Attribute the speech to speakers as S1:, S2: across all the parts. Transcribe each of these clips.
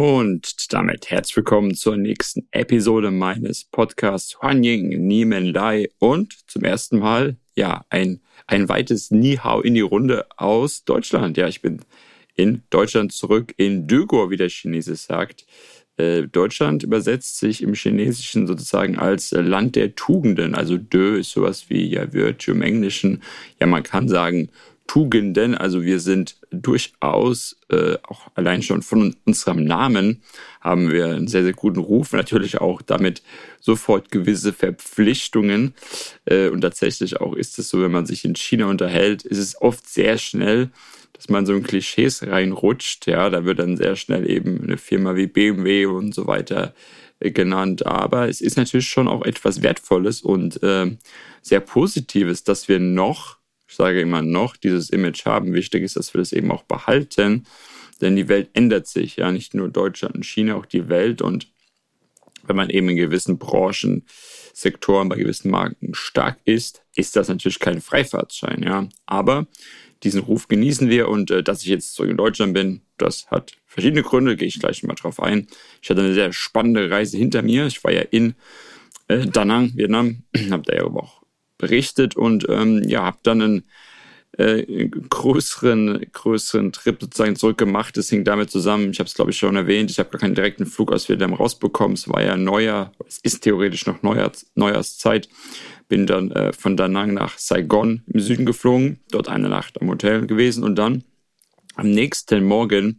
S1: Und damit herzlich willkommen zur nächsten Episode meines Podcasts Huan Ying Niemen Lai und zum ersten Mal, ja, ein, ein weites Ni-Hao in die Runde aus Deutschland. Ja, ich bin in Deutschland zurück, in Dögor, wie der Chinese sagt. Äh, Deutschland übersetzt sich im Chinesischen sozusagen als Land der Tugenden. Also Dö ist sowas wie ja Virtue im Englischen. Ja, man kann sagen Tugenden. Also wir sind durchaus, äh, auch allein schon von unserem Namen, haben wir einen sehr, sehr guten Ruf. Natürlich auch damit sofort gewisse Verpflichtungen. Äh, und tatsächlich auch ist es so, wenn man sich in China unterhält, ist es oft sehr schnell, dass man so in Klischees reinrutscht. Ja, da wird dann sehr schnell eben eine Firma wie BMW und so weiter äh, genannt. Aber es ist natürlich schon auch etwas Wertvolles und äh, sehr Positives, dass wir noch sage immer noch, dieses Image haben. Wichtig ist, dass wir das eben auch behalten, denn die Welt ändert sich, ja, nicht nur Deutschland und China, auch die Welt und wenn man eben in gewissen Branchen, Sektoren, bei gewissen Marken stark ist, ist das natürlich kein Freifahrtschein, ja. Aber diesen Ruf genießen wir und äh, dass ich jetzt zurück in Deutschland bin, das hat verschiedene Gründe, gehe ich gleich mal drauf ein. Ich hatte eine sehr spannende Reise hinter mir. Ich war ja in äh, Da Nang, Vietnam, habe da ja aber auch berichtet und ähm, ja, habe dann einen äh, größeren, größeren Trip sozusagen zurückgemacht. Das hing damit zusammen, ich habe es glaube ich schon erwähnt, ich habe gar keinen direkten Flug aus Vietnam rausbekommen. Es war ja Neujahr, es ist theoretisch noch Neujahrs, Neujahrszeit. Bin dann äh, von Da Nang nach Saigon im Süden geflogen, dort eine Nacht am Hotel gewesen und dann am nächsten Morgen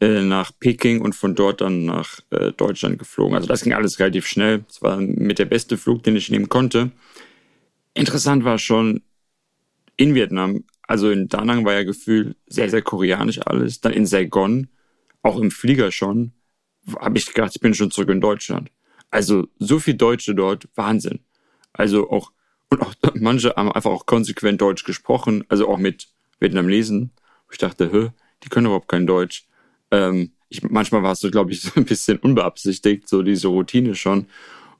S1: äh, nach Peking und von dort dann nach äh, Deutschland geflogen. Also das ging alles relativ schnell. Es war mit der beste Flug, den ich nehmen konnte. Interessant war schon in Vietnam, also in Da Nang war ja gefühlt sehr, sehr koreanisch alles. Dann in Saigon, auch im Flieger schon, habe ich gedacht, ich bin schon zurück in Deutschland. Also so viel Deutsche dort, Wahnsinn. Also auch, und auch manche haben einfach auch konsequent Deutsch gesprochen, also auch mit Vietnamesen. Ich dachte, hä, die können überhaupt kein Deutsch. Ähm, ich, manchmal war es so, glaube ich, so ein bisschen unbeabsichtigt, so diese Routine schon.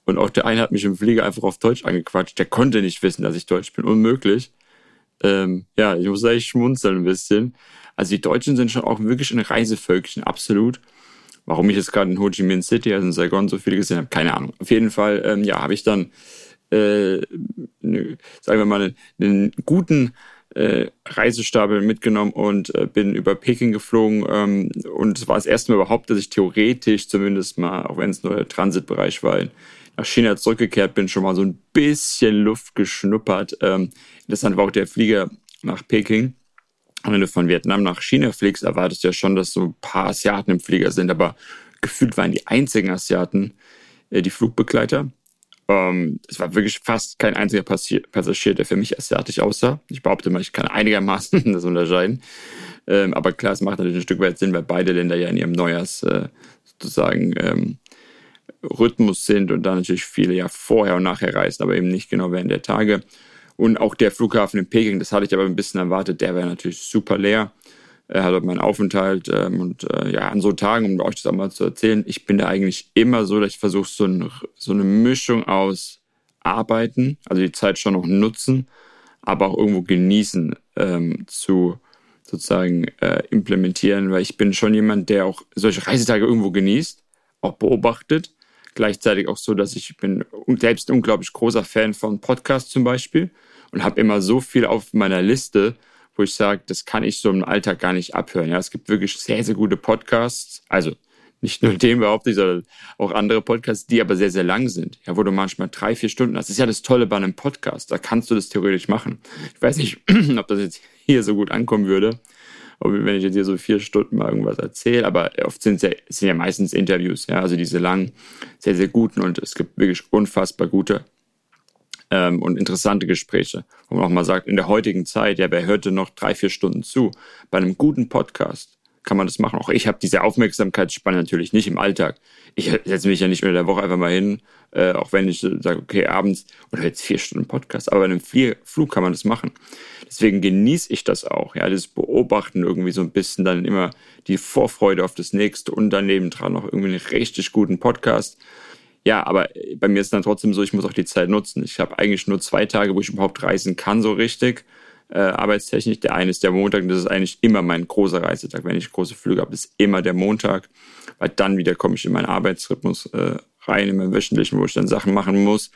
S1: Und auch der eine hat mich im Flieger einfach auf Deutsch angequatscht. Der konnte nicht wissen, dass ich Deutsch bin. Unmöglich. Ähm, ja, ich muss eigentlich schmunzeln ein bisschen. Also die Deutschen sind schon auch wirklich ein Reisevölkchen, absolut. Warum ich jetzt gerade in Ho Chi Minh City, also in Saigon, so viele gesehen habe, keine Ahnung. Auf jeden Fall, ähm, ja, habe ich dann, äh, ne, sagen wir mal, einen, einen guten äh, Reisestapel mitgenommen und äh, bin über Peking geflogen. Ähm, und es war das erste Mal überhaupt, dass ich theoretisch zumindest mal, auch wenn es nur der Transitbereich war, nach China zurückgekehrt bin, schon mal so ein bisschen Luft geschnuppert. Ähm, interessant war auch der Flieger nach Peking. Und wenn du von Vietnam nach China fliegst, erwartest du ja schon, dass so ein paar Asiaten im Flieger sind, aber gefühlt waren die einzigen Asiaten äh, die Flugbegleiter. Ähm, es war wirklich fast kein einziger Passagier, Passagier, der für mich asiatisch aussah. Ich behaupte mal, ich kann einigermaßen das unterscheiden. Ähm, aber klar, es macht natürlich ein Stück weit Sinn, weil beide Länder ja in ihrem Neujahrs äh, sozusagen ähm, Rhythmus sind und dann natürlich viele ja vorher und nachher reisen, aber eben nicht genau während der Tage. Und auch der Flughafen in Peking, das hatte ich aber ein bisschen erwartet, der wäre natürlich super leer. Er hat meinen Aufenthalt ähm, und äh, ja, an so Tagen, um euch das auch mal zu erzählen, ich bin da eigentlich immer so, dass ich versuche, so, ein, so eine Mischung aus Arbeiten, also die Zeit schon noch nutzen, aber auch irgendwo genießen ähm, zu sozusagen äh, implementieren, weil ich bin schon jemand, der auch solche Reisetage irgendwo genießt, auch beobachtet. Gleichzeitig auch so, dass ich bin selbst ein unglaublich großer Fan von Podcasts zum Beispiel und habe immer so viel auf meiner Liste, wo ich sage, das kann ich so im Alltag gar nicht abhören. Ja, es gibt wirklich sehr, sehr gute Podcasts. Also nicht nur den behaupte ich, sondern auch andere Podcasts, die aber sehr, sehr lang sind. Ja, wo du manchmal drei, vier Stunden hast. Das ist ja das Tolle bei einem Podcast. Da kannst du das theoretisch machen. Ich weiß nicht, ob das jetzt hier so gut ankommen würde wenn ich jetzt hier so vier Stunden mal irgendwas erzähle, aber oft sind es ja, sind ja meistens Interviews, ja, also diese langen, sehr, sehr guten und es gibt wirklich unfassbar gute ähm, und interessante Gespräche, wo man auch mal sagt, in der heutigen Zeit, ja, wer hörte noch drei, vier Stunden zu? Bei einem guten Podcast kann man das machen. Auch ich habe diese Aufmerksamkeitsspanne natürlich nicht im Alltag. Ich setze mich ja nicht mehr der Woche einfach mal hin, äh, auch wenn ich sage, okay, abends oder jetzt vier Stunden Podcast. Aber bei einem Flug kann man das machen. Deswegen genieße ich das auch. Ja, das Beobachten irgendwie so ein bisschen dann immer die Vorfreude auf das nächste und daneben dran noch irgendwie einen richtig guten Podcast. Ja, aber bei mir ist dann trotzdem so, ich muss auch die Zeit nutzen. Ich habe eigentlich nur zwei Tage, wo ich überhaupt reisen kann, so richtig. äh, arbeitstechnisch. Der eine ist der Montag und das ist eigentlich immer mein großer Reisetag. Wenn ich große Flüge habe, ist immer der Montag, weil dann wieder komme ich in meinen Arbeitsrhythmus äh, rein, in meinen wöchentlichen, wo ich dann Sachen machen muss.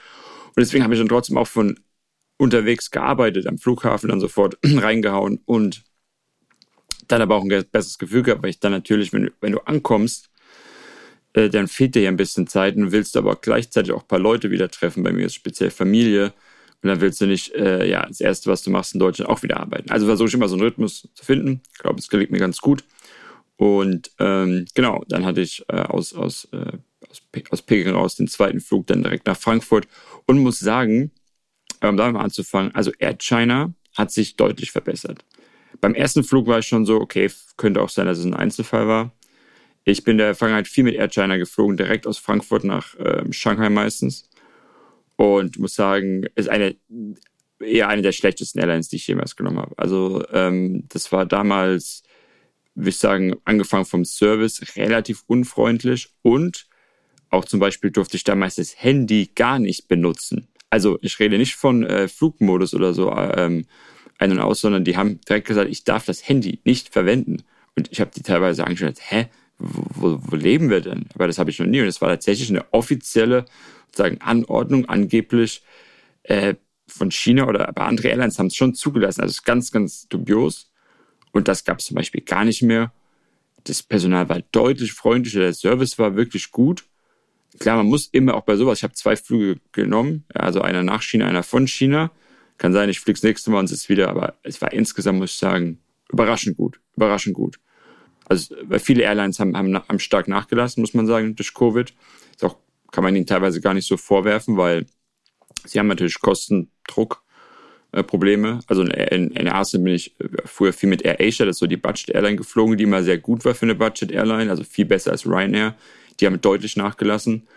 S1: Und deswegen habe ich dann trotzdem auch von unterwegs gearbeitet, am Flughafen dann sofort reingehauen und dann aber auch ein besseres Gefühl gehabt, weil ich dann natürlich, wenn, wenn du ankommst, äh, dann fehlt dir ja ein bisschen Zeit und willst aber gleichzeitig auch ein paar Leute wieder treffen. Bei mir ist speziell Familie. Und dann willst du nicht, äh, ja, das Erste, was du machst in Deutschland, auch wieder arbeiten. Also versuche ich immer so einen Rhythmus zu finden. Ich glaube, es gelingt mir ganz gut. Und ähm, genau, dann hatte ich äh, aus, aus, äh, aus, aus Peking raus den zweiten Flug dann direkt nach Frankfurt und muss sagen, um da mal anzufangen, also Air China hat sich deutlich verbessert. Beim ersten Flug war ich schon so, okay, könnte auch sein, dass es ein Einzelfall war. Ich bin in der Vergangenheit viel mit Air China geflogen, direkt aus Frankfurt nach äh, Shanghai meistens. Und muss sagen, ist eine eher eine der schlechtesten Airlines, die ich jemals genommen habe. Also ähm, das war damals, würde ich sagen, angefangen vom Service relativ unfreundlich und auch zum Beispiel durfte ich damals das Handy gar nicht benutzen. Also ich rede nicht von äh, Flugmodus oder so ähm, ein und aus, sondern die haben direkt gesagt, ich darf das Handy nicht verwenden. Und ich habe die teilweise angeschaut, hä, wo, wo leben wir denn? Aber das habe ich noch nie. Und es war tatsächlich eine offizielle sozusagen Anordnung, angeblich äh, von China oder aber andere Airlines haben es schon zugelassen. Also ganz, ganz dubios. Und das gab es zum Beispiel gar nicht mehr. Das Personal war deutlich freundlicher, der Service war wirklich gut. Klar, man muss immer auch bei sowas, ich habe zwei Flüge genommen, also einer nach China, einer von China. Kann sein, ich fliege das nächste Mal und es ist wieder, aber es war insgesamt, muss ich sagen, überraschend gut, überraschend gut. Also viele Airlines haben, haben, haben stark nachgelassen, muss man sagen, durch Covid. Ist auch, kann man ihnen teilweise gar nicht so vorwerfen, weil sie haben natürlich Kostendruck. Äh, Probleme. Also in, in Asien bin ich äh, früher viel mit Air Asia, das ist so die Budget Airline geflogen, die immer sehr gut war für eine Budget Airline, also viel besser als Ryanair. Die haben deutlich nachgelassen.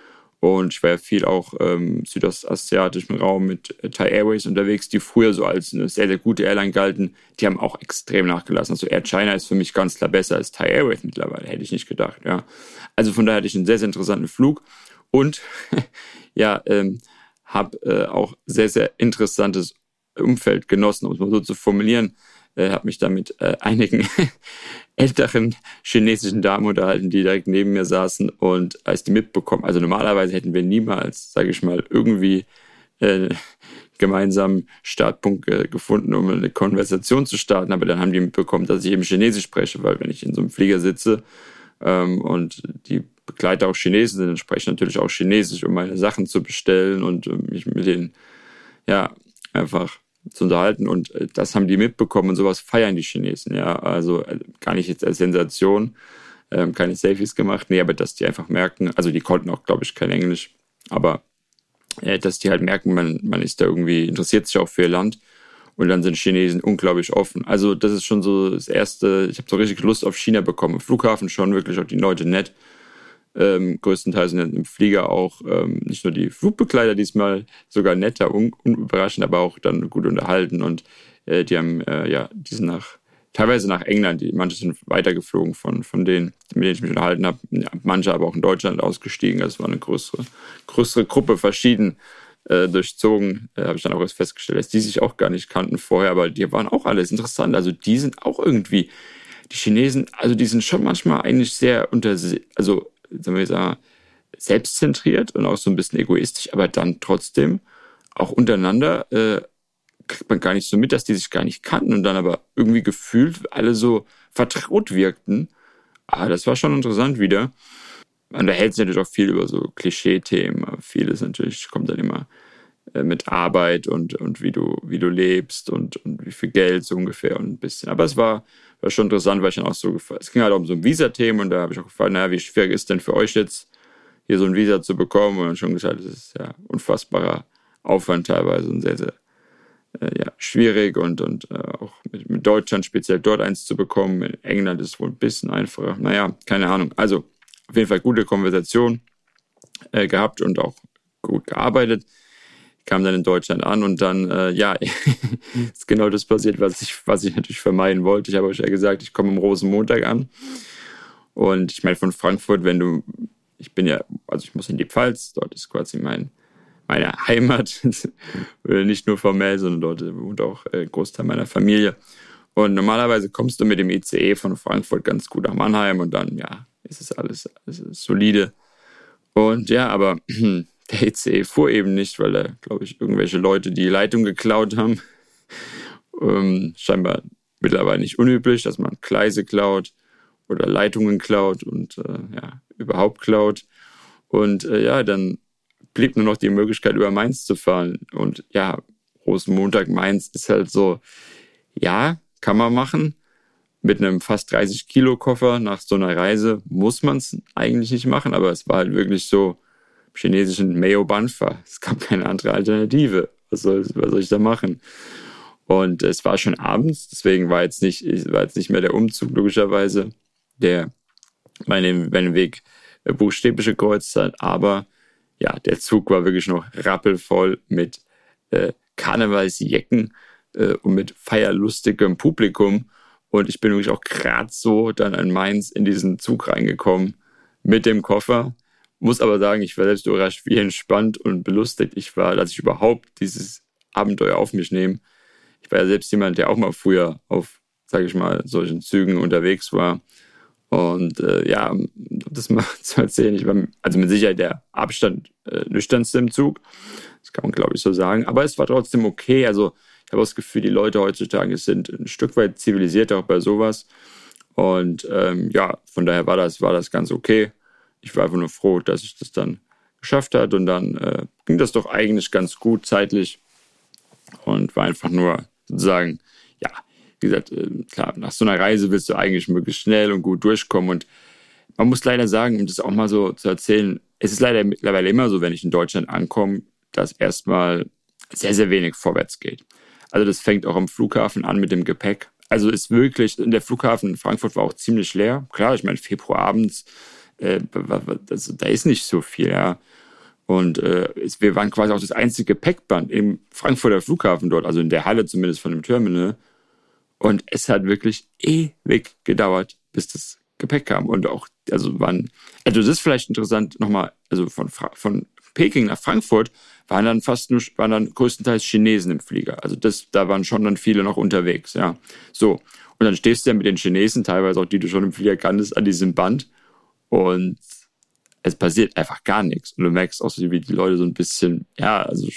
S1: Und ich war ja viel auch ähm, südostasiatischen Raum mit Thai Airways unterwegs, die früher so als eine sehr, sehr gute Airline galten. Die haben auch extrem nachgelassen. Also Air China ist für mich ganz klar besser als Thai Airways mittlerweile, hätte ich nicht gedacht. Ja. Also von daher hatte ich einen sehr, sehr interessanten Flug und ja, ähm, habe äh, auch sehr, sehr interessantes Umfeld genossen, um es mal so zu formulieren äh, habe mich da mit äh, einigen älteren chinesischen Damen unterhalten, die direkt neben mir saßen. Und als die mitbekommen, also normalerweise hätten wir niemals, sage ich mal, irgendwie äh, gemeinsamen Startpunkt äh, gefunden, um eine Konversation zu starten, aber dann haben die mitbekommen, dass ich eben Chinesisch spreche, weil wenn ich in so einem Flieger sitze ähm, und die Begleiter auch Chinesen sind, dann spreche ich natürlich auch Chinesisch, um meine Sachen zu bestellen und um mich mit denen ja einfach zu unterhalten und äh, das haben die mitbekommen und sowas feiern die Chinesen, ja. Also äh, gar nicht jetzt als Sensation, ähm, keine Selfies gemacht, nee, aber dass die einfach merken, also die konnten auch, glaube ich, kein Englisch, aber äh, dass die halt merken, man, man ist da irgendwie, interessiert sich auch für ihr Land und dann sind Chinesen unglaublich offen. Also das ist schon so das Erste, ich habe so richtig Lust auf China bekommen. Flughafen schon wirklich auch die Leute nett ähm, größtenteils im Flieger auch ähm, nicht nur die Flugbegleiter diesmal sogar netter, un unüberraschend, aber auch dann gut unterhalten und äh, die haben äh, ja die sind nach teilweise nach England, die, manche sind weitergeflogen von, von denen, mit denen ich mich unterhalten habe, manche aber auch in Deutschland ausgestiegen. Das war eine größere, größere Gruppe, verschieden äh, durchzogen. Äh, habe ich dann auch erst festgestellt, dass die sich auch gar nicht kannten vorher, aber die waren auch alles interessant. Also die sind auch irgendwie, die Chinesen, also die sind schon manchmal eigentlich sehr unter, also sagen wir sagen, selbstzentriert und auch so ein bisschen egoistisch, aber dann trotzdem auch untereinander äh, kriegt man gar nicht so mit, dass die sich gar nicht kannten und dann aber irgendwie gefühlt alle so vertraut wirkten. Ah, das war schon interessant wieder. Man erhält sich natürlich auch viel über so Klischee-Themen. Vieles natürlich kommt dann immer mit Arbeit und, und wie du, wie du lebst und, und wie viel Geld so ungefähr und ein bisschen. Aber es war, war schon interessant, weil ich dann auch so, es ging halt um so ein Visa-Thema und da habe ich auch gefragt, naja, wie schwierig ist denn für euch jetzt, hier so ein Visa zu bekommen? Und dann schon gesagt, es ist ja unfassbarer Aufwand teilweise und sehr, sehr äh, ja, schwierig und, und äh, auch mit, mit Deutschland speziell dort eins zu bekommen. In England ist es wohl ein bisschen einfacher. Naja, keine Ahnung. Also auf jeden Fall gute Konversation äh, gehabt und auch gut gearbeitet kam dann in Deutschland an und dann, äh, ja, ist genau das passiert, was ich, was ich natürlich vermeiden wollte. Ich habe euch ja gesagt, ich komme am Rosenmontag an. Und ich meine, von Frankfurt, wenn du, ich bin ja, also ich muss in die Pfalz, dort ist quasi mein, meine Heimat, nicht nur formell, sondern dort wohnt auch ein Großteil meiner Familie. Und normalerweise kommst du mit dem ICE von Frankfurt ganz gut nach Mannheim und dann, ja, ist es alles, alles solide. Und ja, aber der ICE fuhr eben nicht, weil da, glaube ich, irgendwelche Leute die Leitung geklaut haben. Ähm, scheinbar mittlerweile nicht unüblich, dass man Gleise klaut oder Leitungen klaut und äh, ja, überhaupt klaut. Und äh, ja, dann blieb nur noch die Möglichkeit, über Mainz zu fahren. Und ja, Rosenmontag Mainz ist halt so, ja, kann man machen. Mit einem fast 30 Kilo Koffer nach so einer Reise muss man es eigentlich nicht machen, aber es war halt wirklich so chinesischen Mayo Banfa. Es gab keine andere Alternative. Was soll, was soll ich da machen? Und es war schon abends, deswegen war jetzt nicht, war jetzt nicht mehr der Umzug logischerweise, der meinen, meinen Weg buchstäblich gekreuzt hat. Aber ja, der Zug war wirklich noch rappelvoll mit äh, Karnevalsjecken äh, und mit feierlustigem Publikum. Und ich bin wirklich auch gerade so dann in Mainz in diesen Zug reingekommen mit dem Koffer. Muss aber sagen, ich war selbst überrascht, wie entspannt und belustigt ich war, dass ich überhaupt dieses Abenteuer auf mich nehme. Ich war ja selbst jemand, der auch mal früher auf, sage ich mal, solchen Zügen unterwegs war. Und äh, ja, um das mal zu erzählen, ich war also mit Sicherheit der Abstand äh, nüchternste im Zug. Das kann man, glaube ich, so sagen. Aber es war trotzdem okay. Also habe das Gefühl, die Leute heutzutage sind ein Stück weit zivilisiert auch bei sowas. Und ähm, ja, von daher war das, war das ganz okay. Ich war einfach nur froh, dass ich das dann geschafft hat und dann äh, ging das doch eigentlich ganz gut zeitlich und war einfach nur sozusagen, ja, wie gesagt, äh, klar, nach so einer Reise willst du eigentlich möglichst schnell und gut durchkommen und man muss leider sagen, um das auch mal so zu erzählen, es ist leider mittlerweile immer so, wenn ich in Deutschland ankomme, dass erstmal sehr, sehr wenig vorwärts geht. Also das fängt auch am Flughafen an mit dem Gepäck. Also ist wirklich, der Flughafen in Frankfurt war auch ziemlich leer. Klar, ich meine, Februar abends, äh, das, da ist nicht so viel, ja. Und äh, wir waren quasi auch das einzige Gepäckband im Frankfurter Flughafen dort, also in der Halle zumindest von dem Terminal. Und es hat wirklich ewig gedauert, bis das Gepäck kam. Und auch, also waren, also das ist vielleicht interessant nochmal, also von, von Peking nach Frankfurt waren dann fast nur, waren dann größtenteils Chinesen im Flieger. Also das, da waren schon dann viele noch unterwegs, ja. So. Und dann stehst du ja mit den Chinesen, teilweise auch die du schon im Flieger kanntest, an diesem Band und es passiert einfach gar nichts. Und du merkst auch so, wie die Leute so ein bisschen, ja, also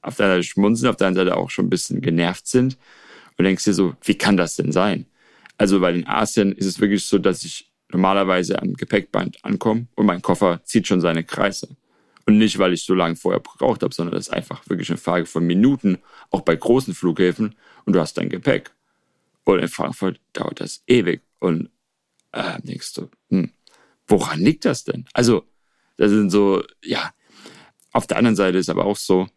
S1: auf der Seite schmunzeln, auf der anderen Seite auch schon ein bisschen genervt sind. Und denkst dir so, wie kann das denn sein? Also, weil in Asien ist es wirklich so, dass ich normalerweise am Gepäckband ankomme und mein Koffer zieht schon seine Kreise. Und nicht, weil ich so lange vorher gebraucht habe, sondern das ist einfach wirklich eine Frage von Minuten, auch bei großen Flughäfen. Und du hast dein Gepäck. Und in Frankfurt dauert das ewig. Und äh, denkst du, hm, woran liegt das denn? Also, das sind so, ja, auf der anderen Seite ist aber auch so,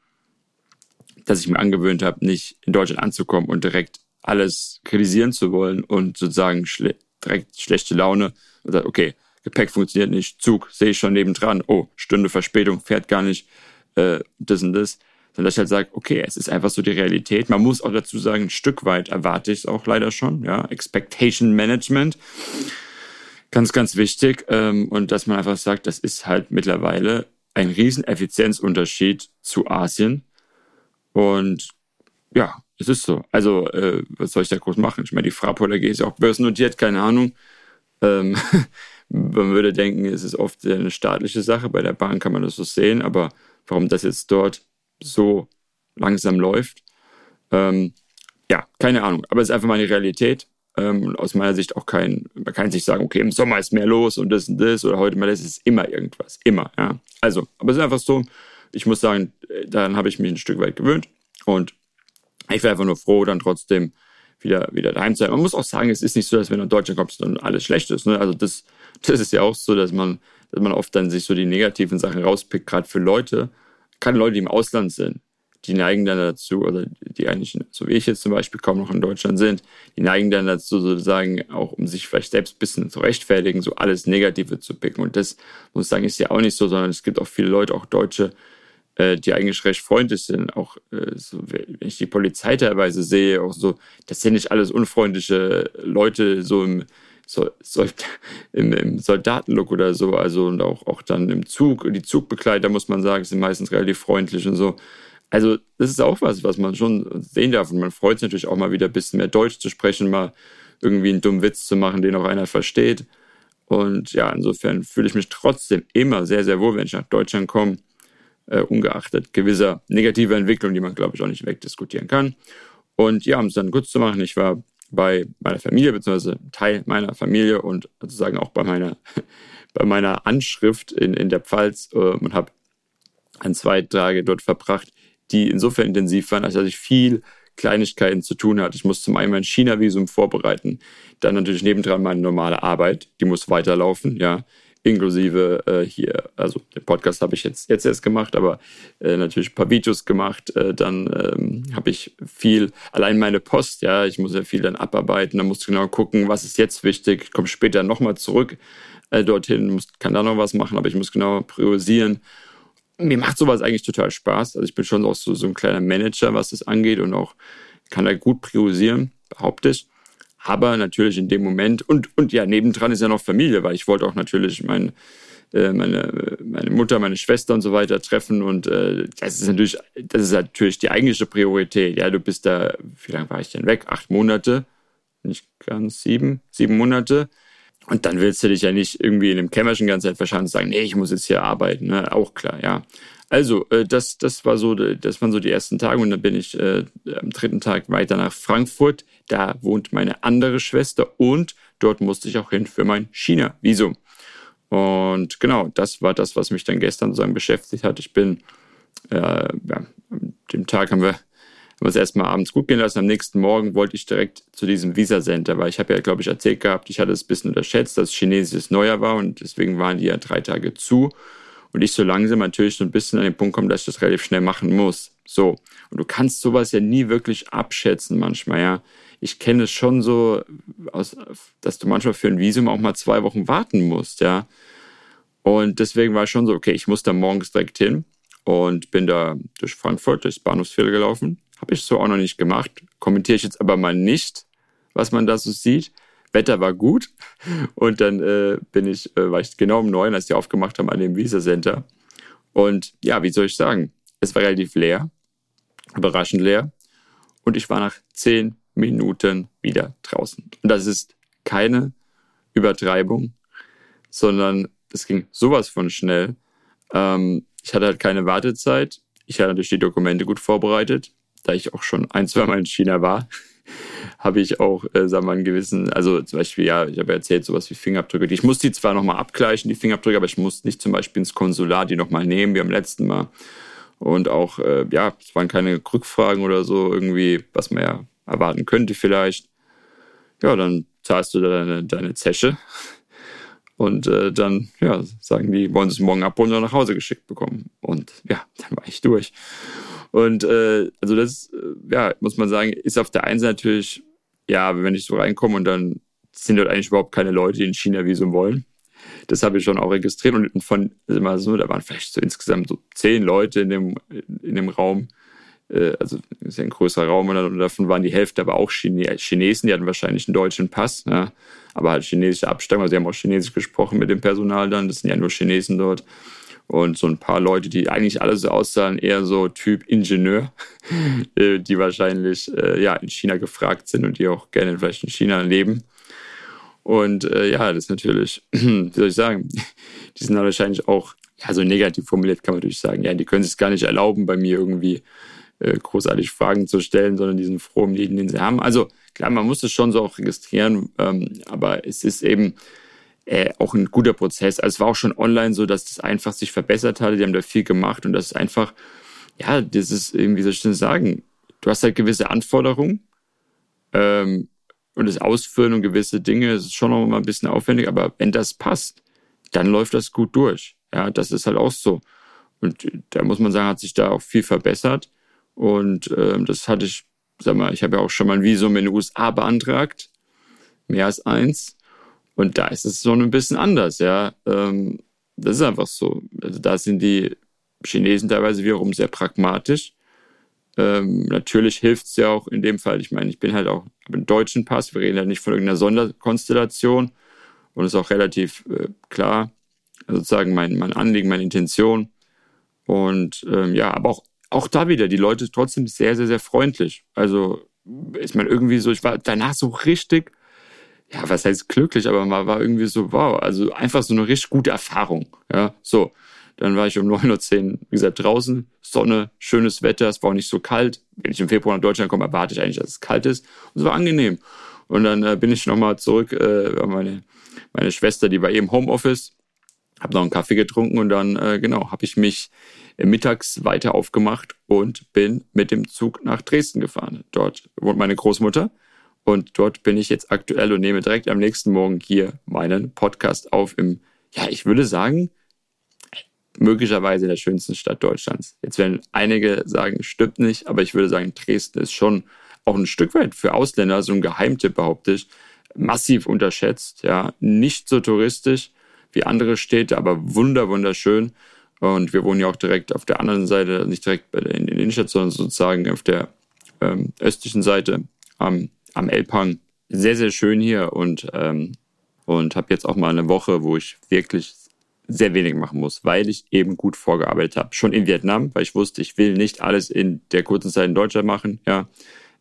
S1: dass ich mir angewöhnt habe, nicht in Deutschland anzukommen und direkt alles kritisieren zu wollen und sozusagen schle direkt schlechte Laune. Oder okay, Gepäck funktioniert nicht, Zug sehe ich schon nebendran, oh, Stunde Verspätung, fährt gar nicht, äh, das und das. Dann dass ich halt sage, okay, es ist einfach so die Realität. Man muss auch dazu sagen, ein Stück weit erwarte ich es auch leider schon, ja, Expectation Management. Ganz, ganz wichtig. Ähm, und dass man einfach sagt, das ist halt mittlerweile ein riesen Effizienzunterschied zu Asien. Und ja, es ist so. Also, äh, was soll ich da groß machen? Ich meine, die Fraport AG ist ja auch börsennotiert, keine Ahnung. Ähm, man würde denken, es ist oft eine staatliche Sache. Bei der Bahn kann man das so sehen, aber warum das jetzt dort so langsam läuft, ähm, ja, keine Ahnung. Aber es ist einfach mal eine Realität. Ähm, und aus meiner Sicht auch kein, man kann sich sagen, okay, im Sommer ist mehr los und das und das oder heute mal das, ist immer irgendwas. Immer, ja. Also, aber es ist einfach so, ich muss sagen, daran habe ich mich ein Stück weit gewöhnt und ich wäre einfach nur froh, dann trotzdem wieder, wieder daheim zu sein. Man muss auch sagen, es ist nicht so, dass wenn du in Deutschland kommst, dann alles schlecht ist. Ne? Also das, das ist ja auch so, dass man, dass man oft dann sich so die negativen Sachen rauspickt, gerade für Leute, gerade Leute, die im Ausland sind, die neigen dann dazu, oder die eigentlich, so wie ich jetzt zum Beispiel kaum noch in Deutschland sind, die neigen dann dazu sozusagen auch, um sich vielleicht selbst ein bisschen zu rechtfertigen, so alles Negative zu picken. Und das muss ich sagen, ist ja auch nicht so, sondern es gibt auch viele Leute, auch Deutsche, äh, die eigentlich recht freundlich sind. Auch äh, so, wenn ich die Polizei teilweise sehe, auch so, das sind nicht alles unfreundliche Leute so im, so, so im, im Soldatenlook oder so, also und auch, auch dann im Zug, die Zugbegleiter, muss man sagen, sind meistens relativ freundlich und so. Also, das ist auch was, was man schon sehen darf. Und man freut sich natürlich auch mal wieder ein bisschen mehr Deutsch zu sprechen, mal irgendwie einen dummen Witz zu machen, den auch einer versteht. Und ja, insofern fühle ich mich trotzdem immer sehr, sehr wohl, wenn ich nach Deutschland komme, äh, ungeachtet gewisser negativer Entwicklungen, die man, glaube ich, auch nicht wegdiskutieren kann. Und ja, um es dann kurz zu machen, ich war bei meiner Familie, beziehungsweise Teil meiner Familie und sozusagen auch bei meiner, bei meiner Anschrift in, in der Pfalz äh, und habe ein, zwei Tage dort verbracht, die insofern intensiv waren, als dass ich viel Kleinigkeiten zu tun hatte. Ich muss zum einen mein China-Visum vorbereiten, dann natürlich nebendran meine normale Arbeit, die muss weiterlaufen, ja, inklusive äh, hier, also den Podcast habe ich jetzt, jetzt erst gemacht, aber äh, natürlich ein paar Videos gemacht. Äh, dann ähm, habe ich viel, allein meine Post, ja, ich muss ja viel dann abarbeiten, dann muss ich genau gucken, was ist jetzt wichtig, ich komme später nochmal zurück äh, dorthin, muss, kann da noch was machen, aber ich muss genau priorisieren mir macht sowas eigentlich total Spaß. Also ich bin schon auch so, so ein kleiner Manager, was das angeht und auch kann da gut priorisieren, behaupte ich. Aber natürlich in dem Moment und, und ja, nebendran ist ja noch Familie, weil ich wollte auch natürlich mein, äh, meine, meine Mutter, meine Schwester und so weiter treffen und äh, das ist natürlich, das ist natürlich die eigentliche Priorität. Ja, du bist da, wie lange war ich denn weg? Acht Monate, nicht ganz sieben, sieben Monate. Und dann willst du dich ja nicht irgendwie in dem Kämmerchen ganze Zeit verschanzen und sagen, nee, ich muss jetzt hier arbeiten. Ne? Auch klar, ja. Also, äh, das, das war so, das waren so die ersten Tage und dann bin ich äh, am dritten Tag weiter nach Frankfurt. Da wohnt meine andere Schwester und dort musste ich auch hin für mein China-Visum. Und genau, das war das, was mich dann gestern sozusagen beschäftigt hat. Ich bin, äh, ja, dem Tag haben wir haben es erstmal abends gut gehen lassen. Am nächsten Morgen wollte ich direkt zu diesem Visa Center, weil ich habe ja, glaube ich, erzählt gehabt, ich hatte es ein bisschen unterschätzt, dass chinesisches Neujahr war und deswegen waren die ja drei Tage zu. Und ich so langsam natürlich so ein bisschen an den Punkt komme, dass ich das relativ schnell machen muss. So. Und du kannst sowas ja nie wirklich abschätzen manchmal, ja. Ich kenne es schon so, aus, dass du manchmal für ein Visum auch mal zwei Wochen warten musst, ja. Und deswegen war ich schon so, okay, ich muss da morgens direkt hin und bin da durch Frankfurt, durchs Bahnhofsviertel gelaufen habe ich so auch noch nicht gemacht. Kommentiere ich jetzt aber mal nicht, was man da so sieht. Wetter war gut und dann äh, bin ich, äh, war ich genau um neun, als die aufgemacht haben an dem Visa Center. Und ja, wie soll ich sagen? Es war relativ leer, überraschend leer. Und ich war nach zehn Minuten wieder draußen. Und das ist keine Übertreibung, sondern es ging sowas von schnell. Ähm, ich hatte halt keine Wartezeit. Ich hatte natürlich die Dokumente gut vorbereitet da ich auch schon ein, zwei Mal in China war, habe ich auch, äh, sagen wir mal, einen gewissen, also zum Beispiel, ja, ich habe erzählt, sowas wie Fingerabdrücke. Ich muss die zwar nochmal abgleichen, die Fingerabdrücke, aber ich muss nicht zum Beispiel ins Konsulat die nochmal nehmen, wie am letzten Mal. Und auch, äh, ja, es waren keine Rückfragen oder so, irgendwie, was man ja erwarten könnte vielleicht. Ja, dann zahlst du deine, deine Zesche. Und äh, dann, ja, sagen die, wollen sie es morgen abholen oder nach Hause geschickt bekommen. Und ja, dann war ich durch. Und äh, also das, äh, ja, muss man sagen, ist auf der einen Seite natürlich, ja, wenn ich so reinkomme und dann sind dort eigentlich überhaupt keine Leute, die in China Visum wollen. Das habe ich schon auch registriert und von, also mal so, da waren vielleicht so insgesamt so zehn Leute in dem, in dem Raum. Äh, also ist ja ein größerer Raum und davon waren die Hälfte aber auch Chine Chinesen, die hatten wahrscheinlich einen deutschen Pass, ja, aber halt chinesische Abstammung, also sie haben auch Chinesisch gesprochen mit dem Personal dann, das sind ja nur Chinesen dort und so ein paar Leute, die eigentlich alle so aussahen, eher so Typ Ingenieur, äh, die wahrscheinlich äh, ja in China gefragt sind und die auch gerne vielleicht in China leben. Und äh, ja, das ist natürlich, wie soll ich sagen, die sind dann wahrscheinlich auch, ja, so negativ formuliert kann man natürlich sagen, ja, die können sich gar nicht erlauben, bei mir irgendwie äh, großartig Fragen zu stellen, sondern diesen frohen Leben, den sie haben. Also klar, man muss es schon so auch registrieren, ähm, aber es ist eben, äh, auch ein guter Prozess. Also es war auch schon online so, dass das einfach sich verbessert hatte. Die haben da viel gemacht und das ist einfach, ja, das ist irgendwie, soll ich denn sagen, du hast halt gewisse Anforderungen ähm, und das Ausführen und gewisse Dinge ist schon noch mal ein bisschen aufwendig, aber wenn das passt, dann läuft das gut durch. Ja, das ist halt auch so. Und da muss man sagen, hat sich da auch viel verbessert. Und ähm, das hatte ich, sag mal, ich habe ja auch schon mal ein Visum in den USA beantragt, mehr als eins. Und da ist es so ein bisschen anders, ja. Ähm, das ist einfach so. Also da sind die Chinesen teilweise wiederum sehr pragmatisch. Ähm, natürlich hilft es ja auch in dem Fall. Ich meine, ich bin halt auch einen deutschen Pass. Wir reden halt nicht von irgendeiner Sonderkonstellation. Und ist auch relativ äh, klar, sozusagen mein, mein Anliegen, meine Intention. Und ähm, ja, aber auch, auch da wieder, die Leute trotzdem sehr, sehr, sehr freundlich. Also ist man irgendwie so, ich war danach so richtig, ja, was heißt glücklich, aber man war irgendwie so, wow, also einfach so eine richtig gute Erfahrung. Ja, so. Dann war ich um 9.10 Uhr, wie gesagt, draußen, Sonne, schönes Wetter, es war auch nicht so kalt. Wenn ich im Februar nach Deutschland komme, erwarte ich eigentlich, dass es kalt ist. Und es war angenehm. Und dann äh, bin ich nochmal zurück, äh, meine, meine Schwester, die war eben Homeoffice, habe noch einen Kaffee getrunken und dann, äh, genau, habe ich mich mittags weiter aufgemacht und bin mit dem Zug nach Dresden gefahren. Dort wohnt meine Großmutter und dort bin ich jetzt aktuell und nehme direkt am nächsten Morgen hier meinen Podcast auf im, ja, ich würde sagen, möglicherweise in der schönsten Stadt Deutschlands. Jetzt werden einige sagen, stimmt nicht, aber ich würde sagen, Dresden ist schon auch ein Stück weit für Ausländer, so ein Geheimtipp behaupte ich, massiv unterschätzt. Ja, nicht so touristisch wie andere Städte, aber wunder wunderschön. Und wir wohnen ja auch direkt auf der anderen Seite, nicht direkt in der Innenstadt, sondern sozusagen auf der ähm, östlichen Seite am, am Elbhang. Sehr, sehr schön hier und, ähm, und habe jetzt auch mal eine Woche, wo ich wirklich sehr wenig machen muss, weil ich eben gut vorgearbeitet habe. Schon in Vietnam, weil ich wusste, ich will nicht alles in der kurzen Zeit in Deutschland machen. Ja,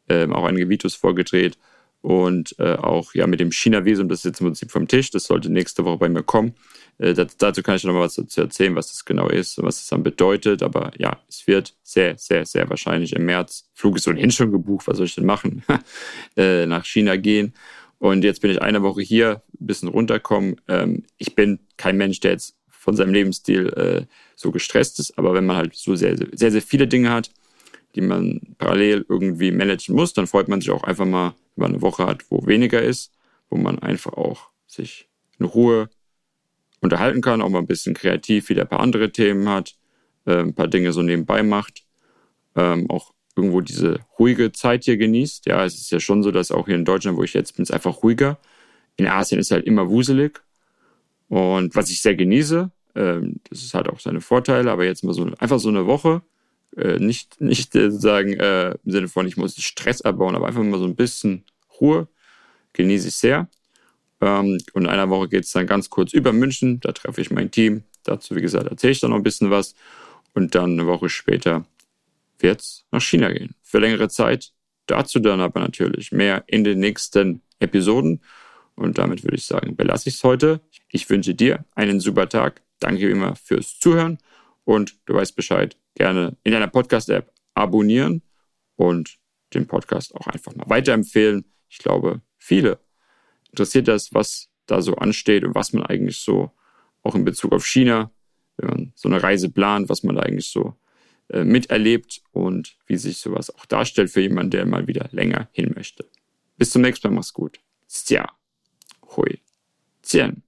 S1: ähm, auch einige Videos vorgedreht und äh, auch ja mit dem China-Visum, das ist jetzt im Prinzip vom Tisch, das sollte nächste Woche bei mir kommen. Äh, das, dazu kann ich noch mal was dazu erzählen, was das genau ist und was das dann bedeutet. Aber ja, es wird sehr, sehr, sehr wahrscheinlich im März, Flug ist ohnehin schon gebucht, was soll ich denn machen, äh, nach China gehen. Und jetzt bin ich eine Woche hier, ein bisschen runterkommen. Ähm, ich bin kein Mensch, der jetzt von seinem Lebensstil äh, so gestresst ist, aber wenn man halt so sehr, sehr, sehr viele Dinge hat, die man parallel irgendwie managen muss, dann freut man sich auch einfach mal, wenn man eine Woche hat, wo weniger ist, wo man einfach auch sich in Ruhe unterhalten kann, auch mal ein bisschen kreativ wieder ein paar andere Themen hat, äh, ein paar Dinge so nebenbei macht, ähm, auch irgendwo diese ruhige Zeit hier genießt. Ja, es ist ja schon so, dass auch hier in Deutschland, wo ich jetzt bin, es einfach ruhiger. In Asien ist halt immer wuselig. Und was ich sehr genieße, ähm, das ist halt auch seine Vorteile, aber jetzt mal so einfach so eine Woche, äh, nicht, nicht äh, sozusagen äh, im Sinne von, ich muss Stress abbauen, aber einfach mal so ein bisschen Ruhe, genieße ich sehr. Ähm, und in einer Woche geht es dann ganz kurz über München, da treffe ich mein Team. Dazu, wie gesagt, erzähle ich dann noch ein bisschen was. Und dann eine Woche später wird es nach China gehen. Für längere Zeit. Dazu dann aber natürlich mehr in den nächsten Episoden. Und damit würde ich sagen, belasse ich es heute. Ich wünsche dir einen super Tag. Danke wie immer fürs Zuhören. Und du weißt Bescheid. Gerne in deiner Podcast-App abonnieren und den Podcast auch einfach mal weiterempfehlen. Ich glaube, viele interessiert das, was da so ansteht und was man eigentlich so auch in Bezug auf China, wenn man so eine Reise plant, was man da eigentlich so äh, miterlebt und wie sich sowas auch darstellt für jemanden, der mal wieder länger hin möchte. Bis zum nächsten Mal, mach's gut. Tja, hui, Tien.